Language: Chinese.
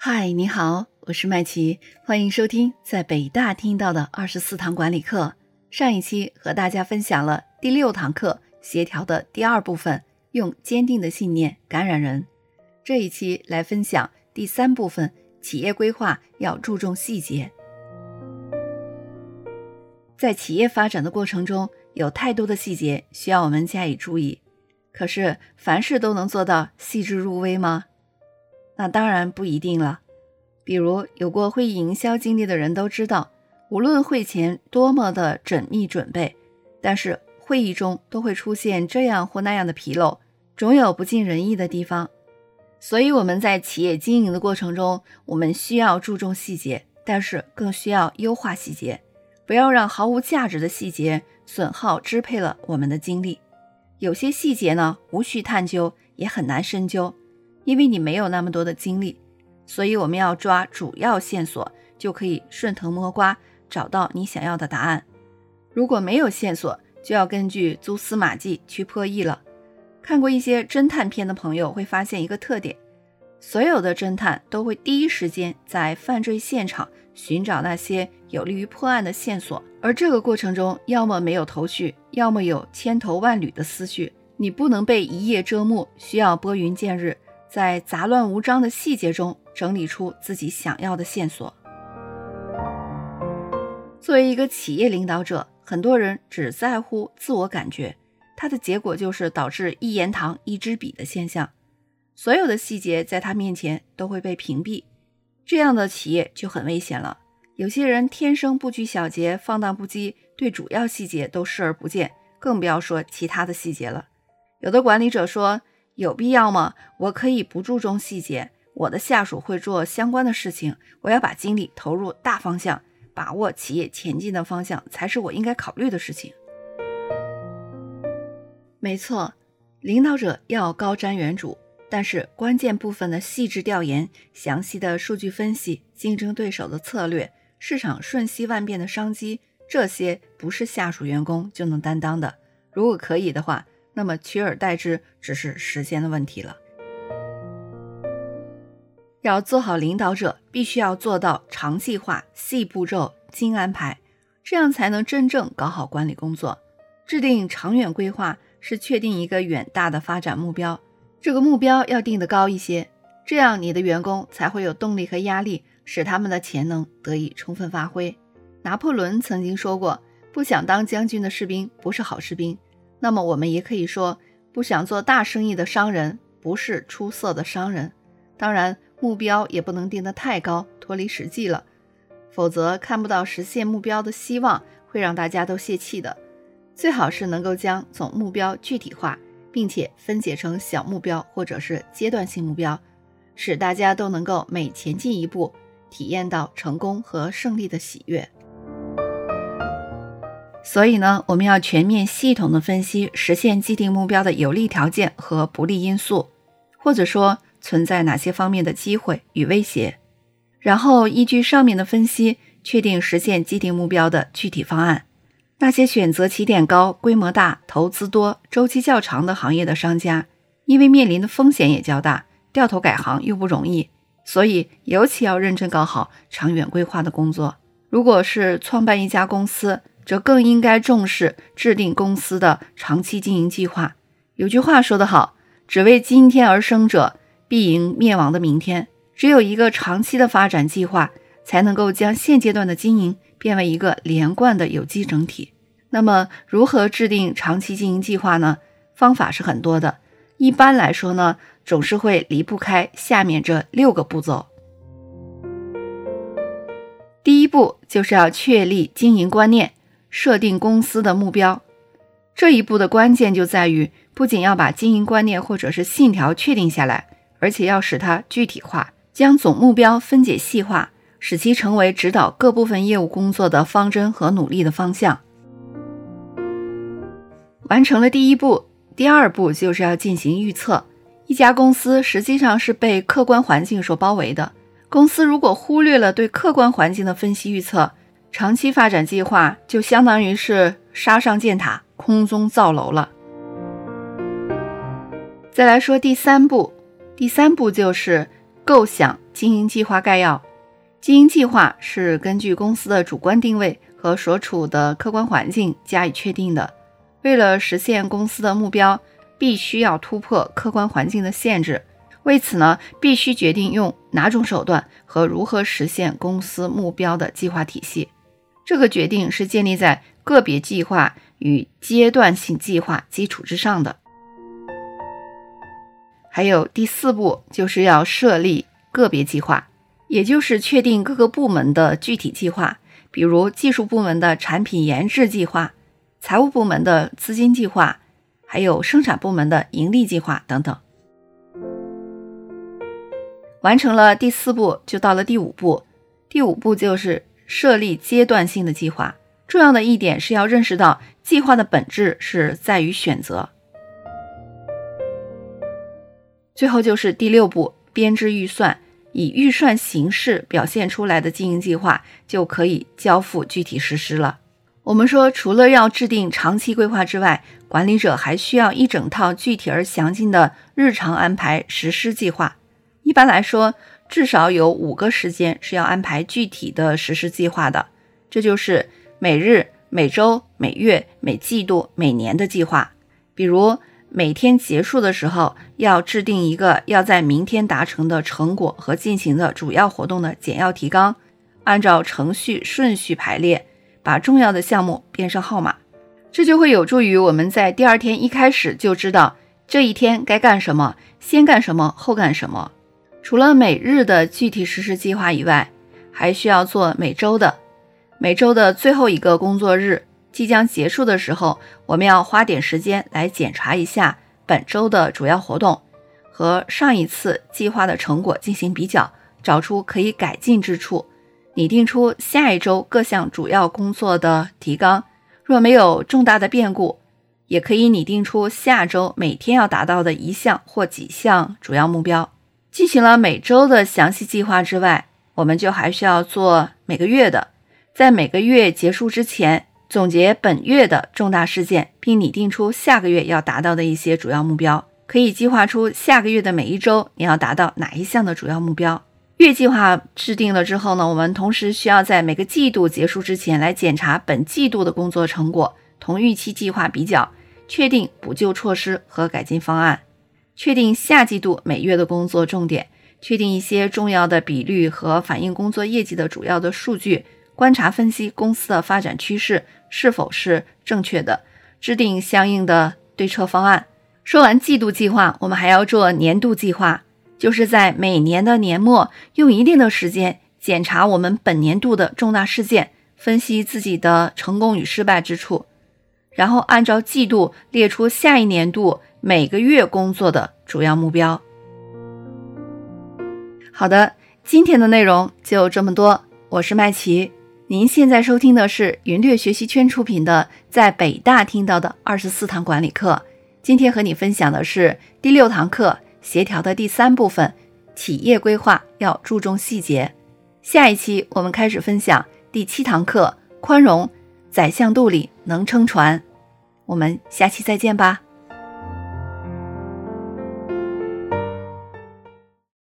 嗨，你好，我是麦琪，欢迎收听在北大听到的二十四堂管理课。上一期和大家分享了第六堂课协调的第二部分，用坚定的信念感染人。这一期来分享第三部分，企业规划要注重细节。在企业发展的过程中，有太多的细节需要我们加以注意。可是，凡事都能做到细致入微吗？那当然不一定了。比如，有过会议营销经历的人都知道，无论会前多么的缜密准备，但是会议中都会出现这样或那样的纰漏，总有不尽人意的地方。所以，我们在企业经营的过程中，我们需要注重细节，但是更需要优化细节。不要让毫无价值的细节损耗支配了我们的精力。有些细节呢，无需探究，也很难深究，因为你没有那么多的精力。所以我们要抓主要线索，就可以顺藤摸瓜找到你想要的答案。如果没有线索，就要根据蛛丝马迹去破译了。看过一些侦探片的朋友会发现一个特点。所有的侦探都会第一时间在犯罪现场寻找那些有利于破案的线索，而这个过程中要么没有头绪，要么有千头万缕的思绪。你不能被一叶遮目，需要拨云见日，在杂乱无章的细节中整理出自己想要的线索。作为一个企业领导者，很多人只在乎自我感觉，它的结果就是导致一言堂一支笔的现象。所有的细节在他面前都会被屏蔽，这样的企业就很危险了。有些人天生不拘小节、放荡不羁，对主要细节都视而不见，更不要说其他的细节了。有的管理者说：“有必要吗？我可以不注重细节，我的下属会做相关的事情，我要把精力投入大方向，把握企业前进的方向才是我应该考虑的事情。”没错，领导者要高瞻远瞩。但是关键部分的细致调研、详细的数据分析、竞争对手的策略、市场瞬息万变的商机，这些不是下属员工就能担当的。如果可以的话，那么取而代之只是时间的问题了。要做好领导者，必须要做到长计划、细步骤、精安排，这样才能真正搞好管理工作。制定长远规划是确定一个远大的发展目标。这个目标要定得高一些，这样你的员工才会有动力和压力，使他们的潜能得以充分发挥。拿破仑曾经说过：“不想当将军的士兵不是好士兵。”那么我们也可以说：“不想做大生意的商人不是出色的商人。”当然，目标也不能定得太高，脱离实际了，否则看不到实现目标的希望，会让大家都泄气的。最好是能够将总目标具体化。并且分解成小目标或者是阶段性目标，使大家都能够每前进一步，体验到成功和胜利的喜悦。所以呢，我们要全面系统的分析实现既定目标的有利条件和不利因素，或者说存在哪些方面的机会与威胁，然后依据上面的分析，确定实现既定目标的具体方案。那些选择起点高、规模大、投资多、周期较长的行业的商家，因为面临的风险也较大，掉头改行又不容易，所以尤其要认真搞好长远规划的工作。如果是创办一家公司，则更应该重视制定公司的长期经营计划。有句话说得好：“只为今天而生者，必迎灭亡的明天。”只有一个长期的发展计划，才能够将现阶段的经营。变为一个连贯的有机整体。那么，如何制定长期经营计划呢？方法是很多的。一般来说呢，总是会离不开下面这六个步骤。第一步就是要确立经营观念，设定公司的目标。这一步的关键就在于，不仅要把经营观念或者是信条确定下来，而且要使它具体化，将总目标分解细化。使其成为指导各部分业务工作的方针和努力的方向。完成了第一步，第二步就是要进行预测。一家公司实际上是被客观环境所包围的，公司如果忽略了对客观环境的分析预测，长期发展计划就相当于是杀上建塔，空中造楼了。再来说第三步，第三步就是构想。经营计划概要。经营计划是根据公司的主观定位和所处的客观环境加以确定的。为了实现公司的目标，必须要突破客观环境的限制。为此呢，必须决定用哪种手段和如何实现公司目标的计划体系。这个决定是建立在个别计划与阶段性计划基础之上的。还有第四步，就是要设立个别计划，也就是确定各个部门的具体计划，比如技术部门的产品研制计划、财务部门的资金计划，还有生产部门的盈利计划等等。完成了第四步，就到了第五步。第五步就是设立阶段性的计划。重要的一点是要认识到，计划的本质是在于选择。最后就是第六步，编制预算，以预算形式表现出来的经营计划就可以交付具体实施了。我们说，除了要制定长期规划之外，管理者还需要一整套具体而详尽的日常安排实施计划。一般来说，至少有五个时间是要安排具体的实施计划的，这就是每日、每周、每月、每季度、每年的计划。比如每天结束的时候，要制定一个要在明天达成的成果和进行的主要活动的简要提纲，按照程序顺序排列，把重要的项目编上号码，这就会有助于我们在第二天一开始就知道这一天该干什么，先干什么，后干什么。除了每日的具体实施计划以外，还需要做每周的。每周的最后一个工作日即将结束的时候，我们要花点时间来检查一下本周的主要活动，和上一次计划的成果进行比较，找出可以改进之处，拟定出下一周各项主要工作的提纲。若没有重大的变故，也可以拟定出下周每天要达到的一项或几项主要目标。进行了每周的详细计划之外，我们就还需要做每个月的，在每个月结束之前总结本月的重大事件，并拟定出下个月要达到的一些主要目标。可以计划出下个月的每一周你要达到哪一项的主要目标。月计划制定了之后呢，我们同时需要在每个季度结束之前来检查本季度的工作成果，同预期计划比较，确定补救措施和改进方案。确定下季度每月的工作重点，确定一些重要的比率和反映工作业绩的主要的数据，观察分析公司的发展趋势是否是正确的，制定相应的对策方案。说完季度计划，我们还要做年度计划，就是在每年的年末用一定的时间检查我们本年度的重大事件，分析自己的成功与失败之处，然后按照季度列出下一年度。每个月工作的主要目标。好的，今天的内容就这么多。我是麦琪，您现在收听的是云略学习圈出品的《在北大听到的二十四堂管理课》。今天和你分享的是第六堂课——协调的第三部分：企业规划要注重细节。下一期我们开始分享第七堂课——宽容，宰相肚里能撑船。我们下期再见吧。